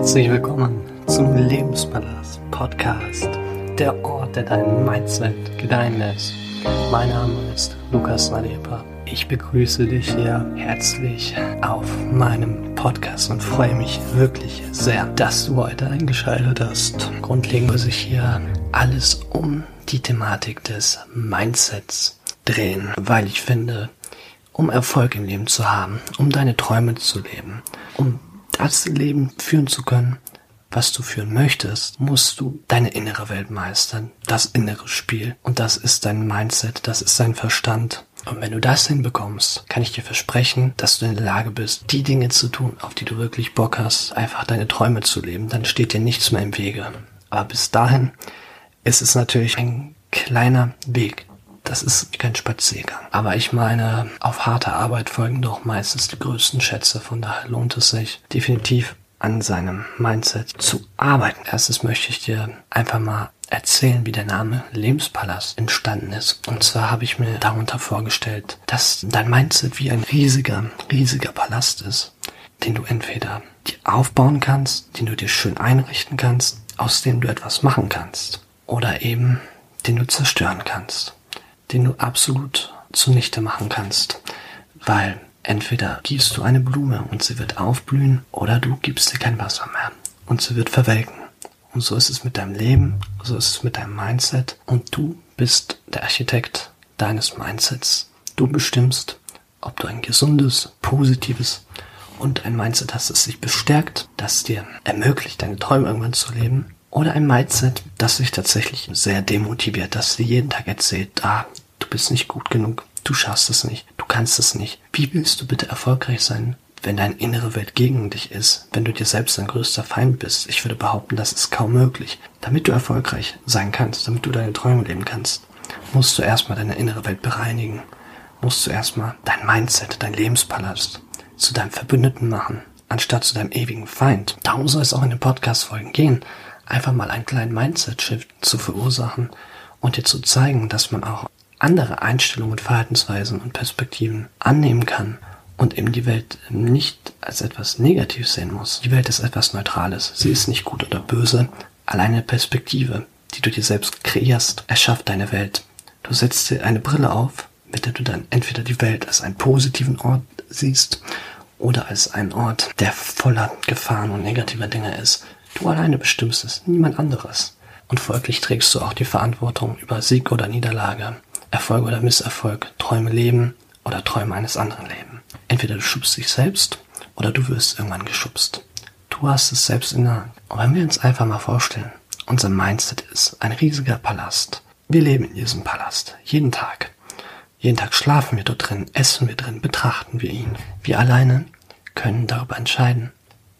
Herzlich willkommen zum Lebenspalast Podcast, der Ort, der dein Mindset gedeihen lässt. Mein Name ist Lukas Nadepa. Ich begrüße dich hier herzlich auf meinem Podcast und freue mich wirklich sehr, dass du heute eingeschaltet hast. Grundlegend muss ich hier alles um die Thematik des Mindsets drehen, weil ich finde, um Erfolg im Leben zu haben, um deine Träume zu leben, um das Leben führen zu können, was du führen möchtest, musst du deine innere Welt meistern, das innere Spiel. Und das ist dein Mindset, das ist dein Verstand. Und wenn du das hinbekommst, kann ich dir versprechen, dass du in der Lage bist, die Dinge zu tun, auf die du wirklich Bock hast, einfach deine Träume zu leben. Dann steht dir nichts mehr im Wege. Aber bis dahin ist es natürlich ein kleiner Weg. Das ist kein Spaziergang. Aber ich meine, auf harte Arbeit folgen doch meistens die größten Schätze. Von daher lohnt es sich definitiv an seinem Mindset zu arbeiten. Erstes möchte ich dir einfach mal erzählen, wie der Name Lebenspalast entstanden ist. Und zwar habe ich mir darunter vorgestellt, dass dein Mindset wie ein riesiger, riesiger Palast ist, den du entweder dir aufbauen kannst, den du dir schön einrichten kannst, aus dem du etwas machen kannst, oder eben den du zerstören kannst, den du absolut zunichte machen kannst, weil Entweder gießt du eine Blume und sie wird aufblühen, oder du gibst ihr kein Wasser mehr und sie wird verwelken. Und so ist es mit deinem Leben, so ist es mit deinem Mindset und du bist der Architekt deines Mindsets. Du bestimmst, ob du ein gesundes, positives und ein Mindset hast, das sich bestärkt, das dir ermöglicht, deine Träume irgendwann zu leben, oder ein Mindset, das sich tatsächlich sehr demotiviert, das dir jeden Tag erzählt, ah, bist nicht gut genug, Du schaffst es nicht. Du kannst es nicht. Wie willst du bitte erfolgreich sein, wenn deine innere Welt gegen dich ist, wenn du dir selbst dein größter Feind bist? Ich würde behaupten, das ist kaum möglich. Damit du erfolgreich sein kannst, damit du deine Träume leben kannst, musst du erstmal deine innere Welt bereinigen. Musst du erstmal dein Mindset, dein Lebenspalast zu deinem Verbündeten machen, anstatt zu deinem ewigen Feind. Darum soll es auch in den Podcast-Folgen gehen. Einfach mal einen kleinen Mindset-Shift zu verursachen und dir zu zeigen, dass man auch andere Einstellungen Verhaltensweisen und Perspektiven annehmen kann und eben die Welt nicht als etwas Negatives sehen muss. Die Welt ist etwas Neutrales. Sie ist nicht gut oder böse. Alleine Perspektive, die du dir selbst kreierst, erschafft deine Welt. Du setzt dir eine Brille auf, mit der du dann entweder die Welt als einen positiven Ort siehst oder als einen Ort, der voller Gefahren und negativer Dinge ist. Du alleine bestimmst es, niemand anderes. Und folglich trägst du auch die Verantwortung über Sieg oder Niederlage. Erfolg oder Misserfolg, Träume leben oder Träume eines anderen leben. Entweder du schubst dich selbst oder du wirst irgendwann geschubst. Du hast es selbst in der Hand. Und wenn wir uns einfach mal vorstellen, unser Mindset ist ein riesiger Palast. Wir leben in diesem Palast. Jeden Tag. Jeden Tag schlafen wir dort drin, essen wir drin, betrachten wir ihn. Wir alleine können darüber entscheiden,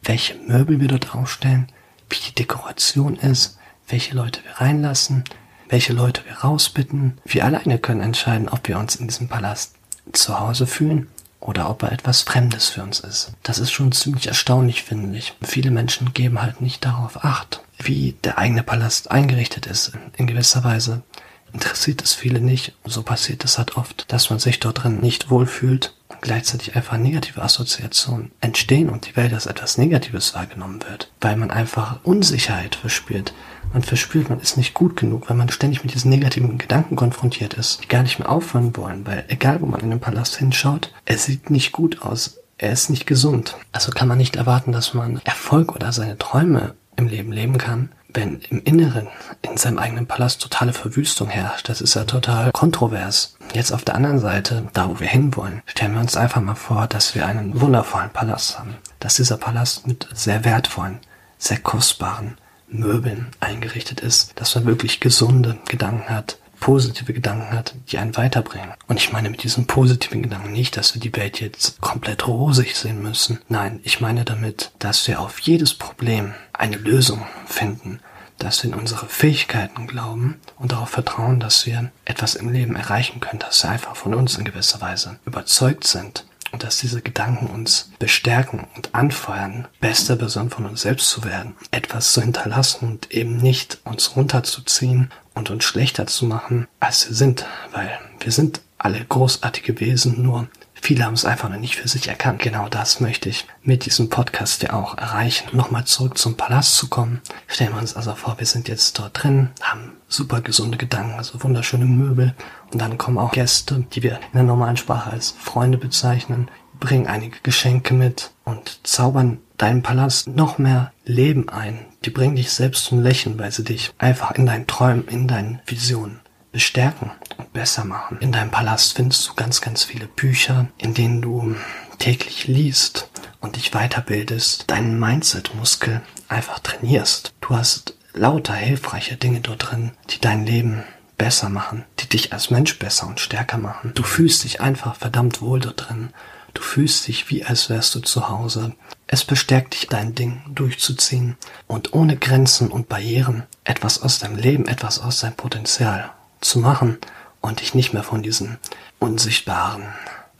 welche Möbel wir dort aufstellen, wie die Dekoration ist, welche Leute wir reinlassen, welche Leute wir rausbitten. Wir alleine können entscheiden, ob wir uns in diesem Palast zu Hause fühlen oder ob er etwas Fremdes für uns ist. Das ist schon ziemlich erstaunlich, finde ich. Viele Menschen geben halt nicht darauf acht, wie der eigene Palast eingerichtet ist. In gewisser Weise interessiert es viele nicht. So passiert es halt oft, dass man sich dort drin nicht wohlfühlt und gleichzeitig einfach negative Assoziationen entstehen und die Welt als etwas Negatives wahrgenommen wird, weil man einfach Unsicherheit verspürt. Man verspürt, man ist nicht gut genug, weil man ständig mit diesen negativen Gedanken konfrontiert ist, die gar nicht mehr aufhören wollen, weil egal wo man in den Palast hinschaut, er sieht nicht gut aus, er ist nicht gesund. Also kann man nicht erwarten, dass man Erfolg oder seine Träume im Leben leben kann, wenn im Inneren, in seinem eigenen Palast totale Verwüstung herrscht. Das ist ja total kontrovers. Jetzt auf der anderen Seite, da wo wir hinwollen, stellen wir uns einfach mal vor, dass wir einen wundervollen Palast haben. Dass dieser Palast mit sehr wertvollen, sehr kostbaren, Möbeln eingerichtet ist, dass man wirklich gesunde Gedanken hat, positive Gedanken hat, die einen weiterbringen. Und ich meine mit diesen positiven Gedanken nicht, dass wir die Welt jetzt komplett rosig sehen müssen. Nein, ich meine damit, dass wir auf jedes Problem eine Lösung finden, dass wir in unsere Fähigkeiten glauben und darauf vertrauen, dass wir etwas im Leben erreichen können, dass wir einfach von uns in gewisser Weise überzeugt sind und dass diese Gedanken uns bestärken und anfeuern, beste Person von uns selbst zu werden, etwas zu hinterlassen und eben nicht uns runterzuziehen und uns schlechter zu machen, als wir sind, weil wir sind alle großartige Wesen, nur Viele haben es einfach noch nicht für sich erkannt. Genau das möchte ich mit diesem Podcast ja auch erreichen. Nochmal zurück zum Palast zu kommen. Stellen wir uns also vor, wir sind jetzt dort drin, haben super gesunde Gedanken, also wunderschöne Möbel. Und dann kommen auch Gäste, die wir in der normalen Sprache als Freunde bezeichnen, bringen einige Geschenke mit und zaubern deinen Palast noch mehr Leben ein. Die bringen dich selbst zum Lächeln, weil sie dich einfach in deinen Träumen, in deinen Visionen bestärken besser machen. In deinem Palast findest du ganz, ganz viele Bücher, in denen du täglich liest und dich weiterbildest, deinen Mindset-Muskel einfach trainierst. Du hast lauter hilfreiche Dinge dort drin, die dein Leben besser machen, die dich als Mensch besser und stärker machen. Du fühlst dich einfach verdammt wohl dort drin. Du fühlst dich wie als wärst du zu Hause. Es bestärkt dich, dein Ding durchzuziehen und ohne Grenzen und Barrieren etwas aus deinem Leben, etwas aus deinem Potenzial zu machen und dich nicht mehr von diesen unsichtbaren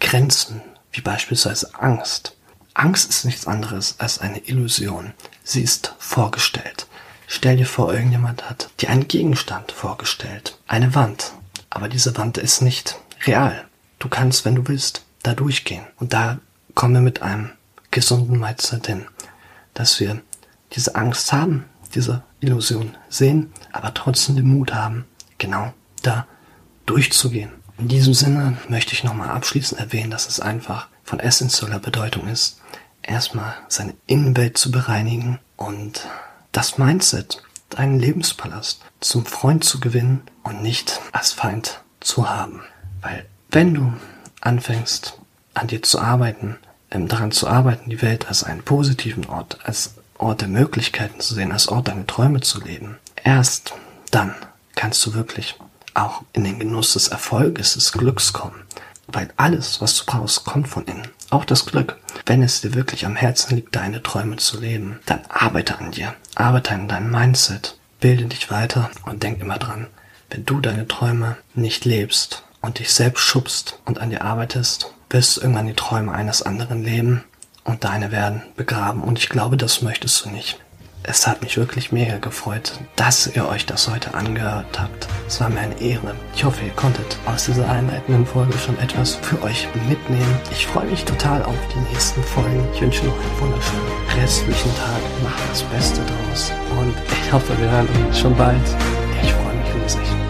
Grenzen, wie beispielsweise Angst. Angst ist nichts anderes als eine Illusion. Sie ist vorgestellt. Stell dir vor, irgendjemand hat dir einen Gegenstand vorgestellt. Eine Wand. Aber diese Wand ist nicht real. Du kannst, wenn du willst, da durchgehen. Und da kommen wir mit einem gesunden Mindset hin, dass wir diese Angst haben, diese Illusion sehen, aber trotzdem den Mut haben, genau da durchzugehen. In diesem Sinne möchte ich nochmal abschließend erwähnen, dass es einfach von essentieller Bedeutung ist, erstmal seine Innenwelt zu bereinigen und das Mindset, deinen Lebenspalast zum Freund zu gewinnen und nicht als Feind zu haben. Weil wenn du anfängst, an dir zu arbeiten, ähm, daran zu arbeiten, die Welt als einen positiven Ort, als Ort der Möglichkeiten zu sehen, als Ort deine Träume zu leben, erst dann kannst du wirklich auch in den Genuss des Erfolges, des Glücks kommen. Weil alles, was du brauchst, kommt von innen. Auch das Glück. Wenn es dir wirklich am Herzen liegt, deine Träume zu leben, dann arbeite an dir. Arbeite an deinem Mindset. Bilde dich weiter und denk immer dran. Wenn du deine Träume nicht lebst und dich selbst schubst und an dir arbeitest, wirst du irgendwann die Träume eines anderen leben und deine werden begraben. Und ich glaube, das möchtest du nicht. Es hat mich wirklich mega gefreut, dass ihr euch das heute angehört habt. Es war mir eine Ehre. Ich hoffe, ihr konntet aus dieser einleitenden Folge schon etwas für euch mitnehmen. Ich freue mich total auf die nächsten Folgen. Ich wünsche noch einen wunderschönen restlichen Tag. Macht das Beste draus. Und ich hoffe, wir hören uns schon bald. Ich freue mich riesig.